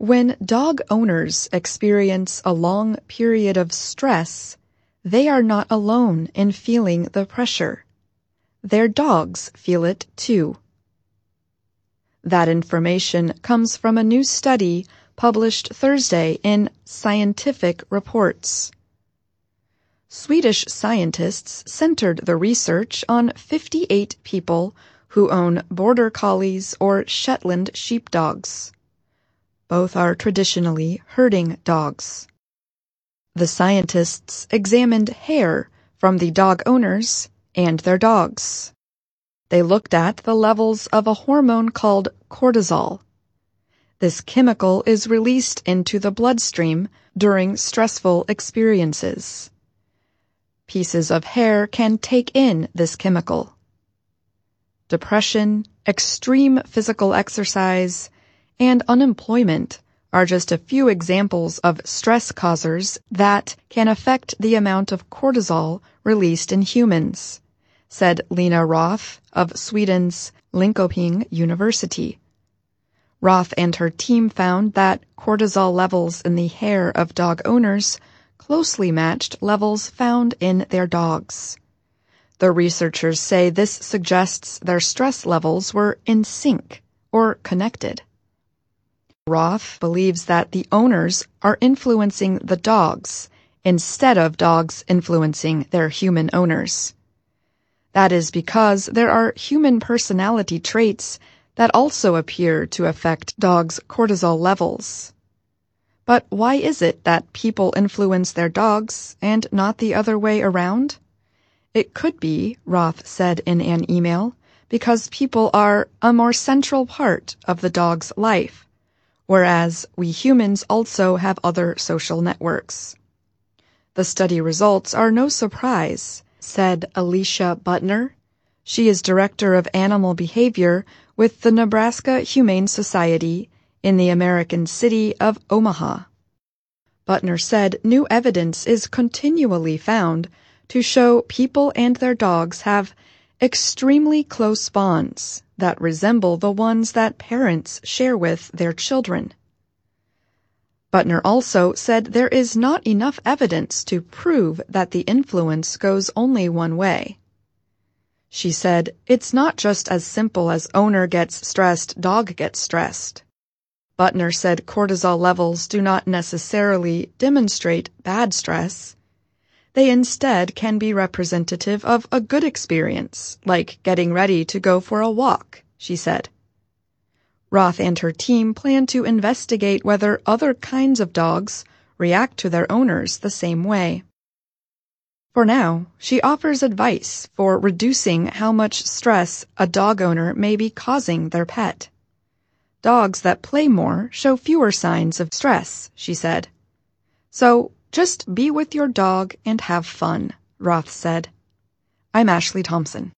When dog owners experience a long period of stress, they are not alone in feeling the pressure. Their dogs feel it too. That information comes from a new study published Thursday in Scientific Reports. Swedish scientists centered the research on 58 people who own Border Collies or Shetland sheepdogs. Both are traditionally herding dogs. The scientists examined hair from the dog owners and their dogs. They looked at the levels of a hormone called cortisol. This chemical is released into the bloodstream during stressful experiences. Pieces of hair can take in this chemical. Depression, extreme physical exercise, and unemployment are just a few examples of stress causers that can affect the amount of cortisol released in humans, said Lina Roth of Sweden's Linköping University. Roth and her team found that cortisol levels in the hair of dog owners closely matched levels found in their dogs. The researchers say this suggests their stress levels were in sync or connected. Roth believes that the owners are influencing the dogs instead of dogs influencing their human owners. That is because there are human personality traits that also appear to affect dogs' cortisol levels. But why is it that people influence their dogs and not the other way around? It could be, Roth said in an email, because people are a more central part of the dog's life, whereas we humans also have other social networks. The study results are no surprise, said Alicia Butner. She is Director of Animal Behavior with the Nebraska Humane Society in the American city of Omaha. Butner said new evidence is continually found to show people and their dogs have extremely close bonds that resemble the ones that parents share with their children. Butner also said there is not enough evidence to prove that the influence goes only one way. She said, it's not just as simple as owner gets stressed, dog gets stressed. Butner said cortisol levels do not necessarily demonstrate bad stress. They instead can be representative of a good experience, like getting ready to go for a walk, she said. Roth and her team plan to investigate whether other kinds of dogs react to their owners the same way. For now, she offers advice for reducing how much stress a dog owner may be causing their pet. Dogs that play more show fewer signs of stress, she said. So just be with your dog and have fun, Roth said. I'm Ashley Thompson.